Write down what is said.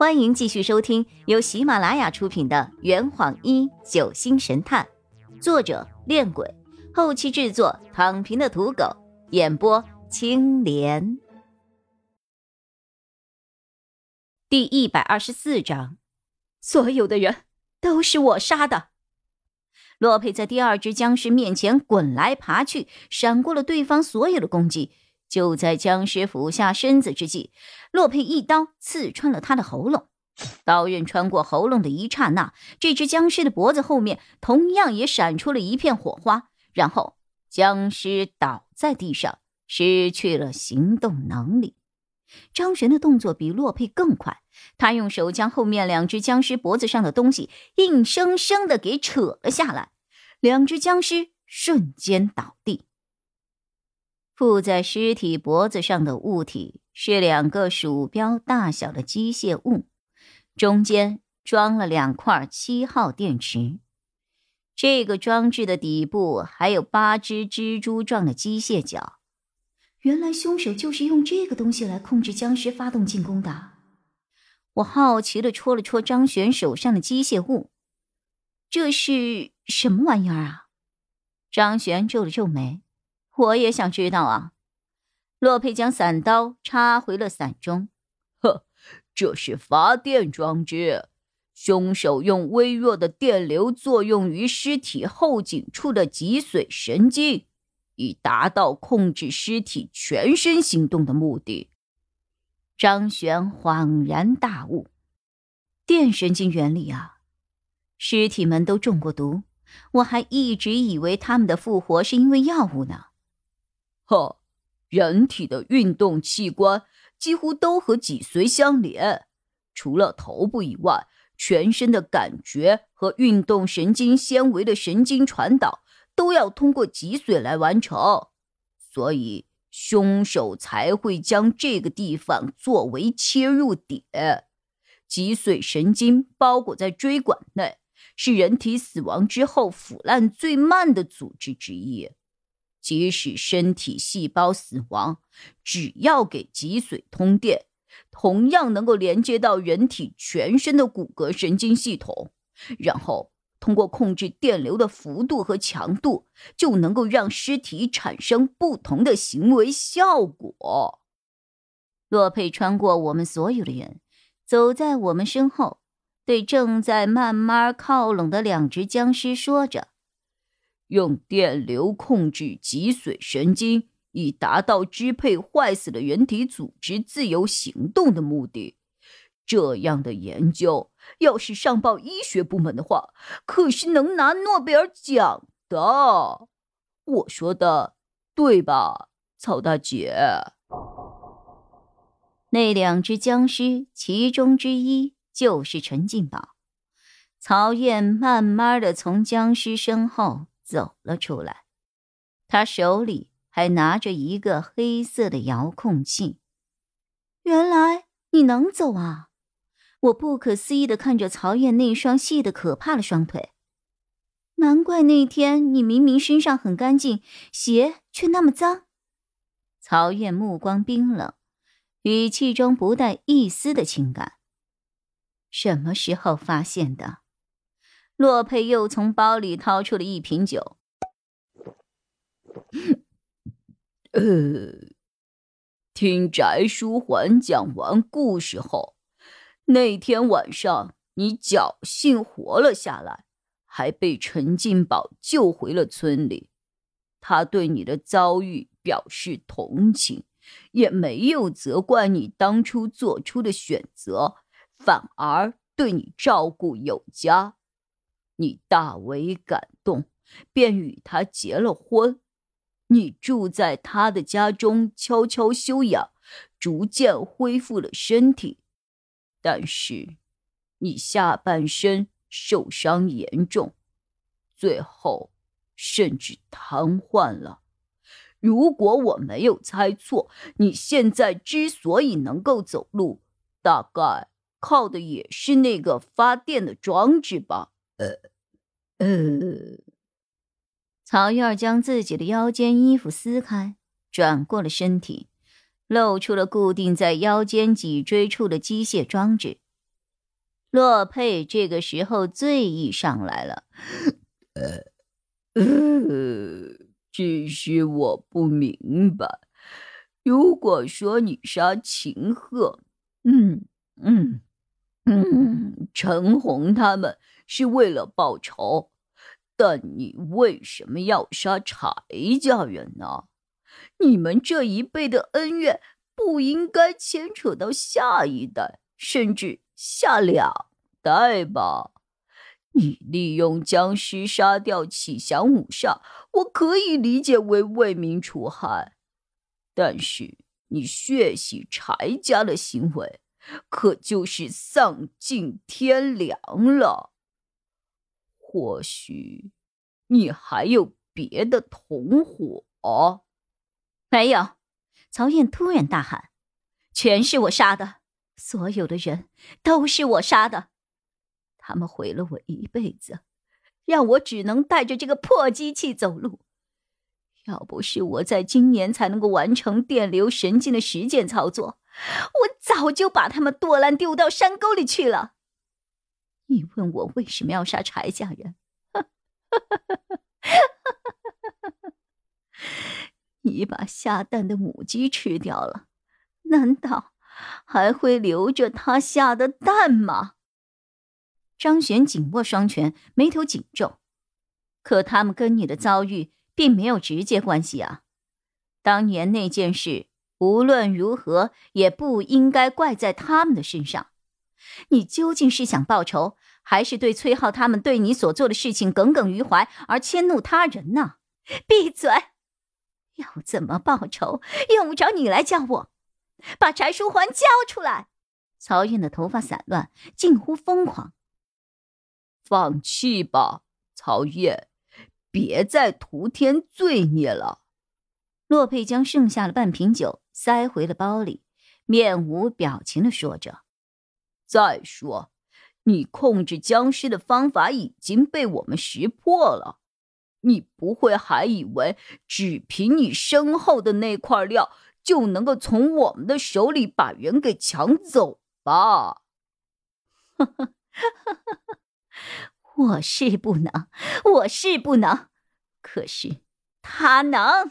欢迎继续收听由喜马拉雅出品的《圆谎一九星神探》，作者：恋鬼，后期制作：躺平的土狗，演播：青莲。第一百二十四章，所有的人都是我杀的。洛佩在第二只僵尸面前滚来爬去，闪过了对方所有的攻击。就在僵尸俯下身子之际，洛佩一刀刺穿了他的喉咙。刀刃穿过喉咙的一刹那，这只僵尸的脖子后面同样也闪出了一片火花，然后僵尸倒在地上，失去了行动能力。张璇的动作比洛佩更快，他用手将后面两只僵尸脖子上的东西硬生生的给扯了下来，两只僵尸瞬间倒地。附在尸体脖子上的物体是两个鼠标大小的机械物，中间装了两块七号电池。这个装置的底部还有八只蜘蛛状的机械脚。原来凶手就是用这个东西来控制僵尸发动进攻的。我好奇的戳了戳张璇手上的机械物，这是什么玩意儿啊？张璇皱了皱眉。我也想知道啊！洛佩将伞刀插回了伞中。呵，这是发电装置。凶手用微弱的电流作用于尸体后颈处的脊髓神经，以达到控制尸体全身行动的目的。张璇恍然大悟：电神经原理啊！尸体们都中过毒，我还一直以为他们的复活是因为药物呢。呵，人体的运动器官几乎都和脊髓相连，除了头部以外，全身的感觉和运动神经纤维的神经传导都要通过脊髓来完成，所以凶手才会将这个地方作为切入点。脊髓神经包裹在椎管内，是人体死亡之后腐烂最慢的组织之一。即使身体细胞死亡，只要给脊髓通电，同样能够连接到人体全身的骨骼神经系统，然后通过控制电流的幅度和强度，就能够让尸体产生不同的行为效果。洛佩穿过我们所有的人，走在我们身后，对正在慢慢靠拢的两只僵尸说着。用电流控制脊髓神经，以达到支配坏死的人体组织自由行动的目的。这样的研究要是上报医学部门的话，可是能拿诺贝尔奖的。我说的对吧，曹大姐？那两只僵尸，其中之一就是陈进宝。曹燕慢慢的从僵尸身后。走了出来，他手里还拿着一个黑色的遥控器。原来你能走啊！我不可思议的看着曹燕那双细的可怕的双腿。难怪那天你明明身上很干净，鞋却那么脏。曹燕目光冰冷，语气中不带一丝的情感。什么时候发现的？洛佩又从包里掏出了一瓶酒。呃，听翟书桓讲完故事后，那天晚上你侥幸活了下来，还被陈进宝救回了村里。他对你的遭遇表示同情，也没有责怪你当初做出的选择，反而对你照顾有加。你大为感动，便与他结了婚。你住在他的家中，悄悄休养，逐渐恢复了身体。但是，你下半身受伤严重，最后甚至瘫痪了。如果我没有猜错，你现在之所以能够走路，大概靠的也是那个发电的装置吧？呃。呃，曹燕将自己的腰间衣服撕开，转过了身体，露出了固定在腰间脊椎处的机械装置。洛佩这个时候醉意上来了，呃，只是我不明白，如果说你杀秦鹤，嗯嗯嗯，陈红他们是为了报仇，但你为什么要杀柴家人呢？你们这一辈的恩怨不应该牵扯到下一代，甚至下两代吧？你利用僵尸杀掉启祥五煞，我可以理解为为民除害，但是你血洗柴家的行为，可就是丧尽天良了。或许你还有别的同伙？没有。曹燕突然大喊：“全是我杀的，所有的人都是我杀的。”他们毁了我一辈子，让我只能带着这个破机器走路。要不是我在今年才能够完成电流神经的实践操作，我早就把他们剁烂丢到山沟里去了。你问我为什么要杀柴家人？你把下蛋的母鸡吃掉了，难道还会留着它下的蛋吗？张璇紧握双拳，眉头紧皱。可他们跟你的遭遇并没有直接关系啊！当年那件事无论如何也不应该怪在他们的身上。你究竟是想报仇，还是对崔浩他们对你所做的事情耿耿于怀而迁怒他人呢？闭嘴！要怎么报仇，用不着你来教我。把翟书桓交出来！曹燕的头发散乱，近乎疯狂。放弃吧，曹烨，别再徒添罪孽了。洛佩将剩下的半瓶酒塞回了包里，面无表情的说着：“再说，你控制僵尸的方法已经被我们识破了，你不会还以为只凭你身后的那块料就能够从我们的手里把人给抢走吧？”呵呵呵呵。我是不能，我是不能，可是他能。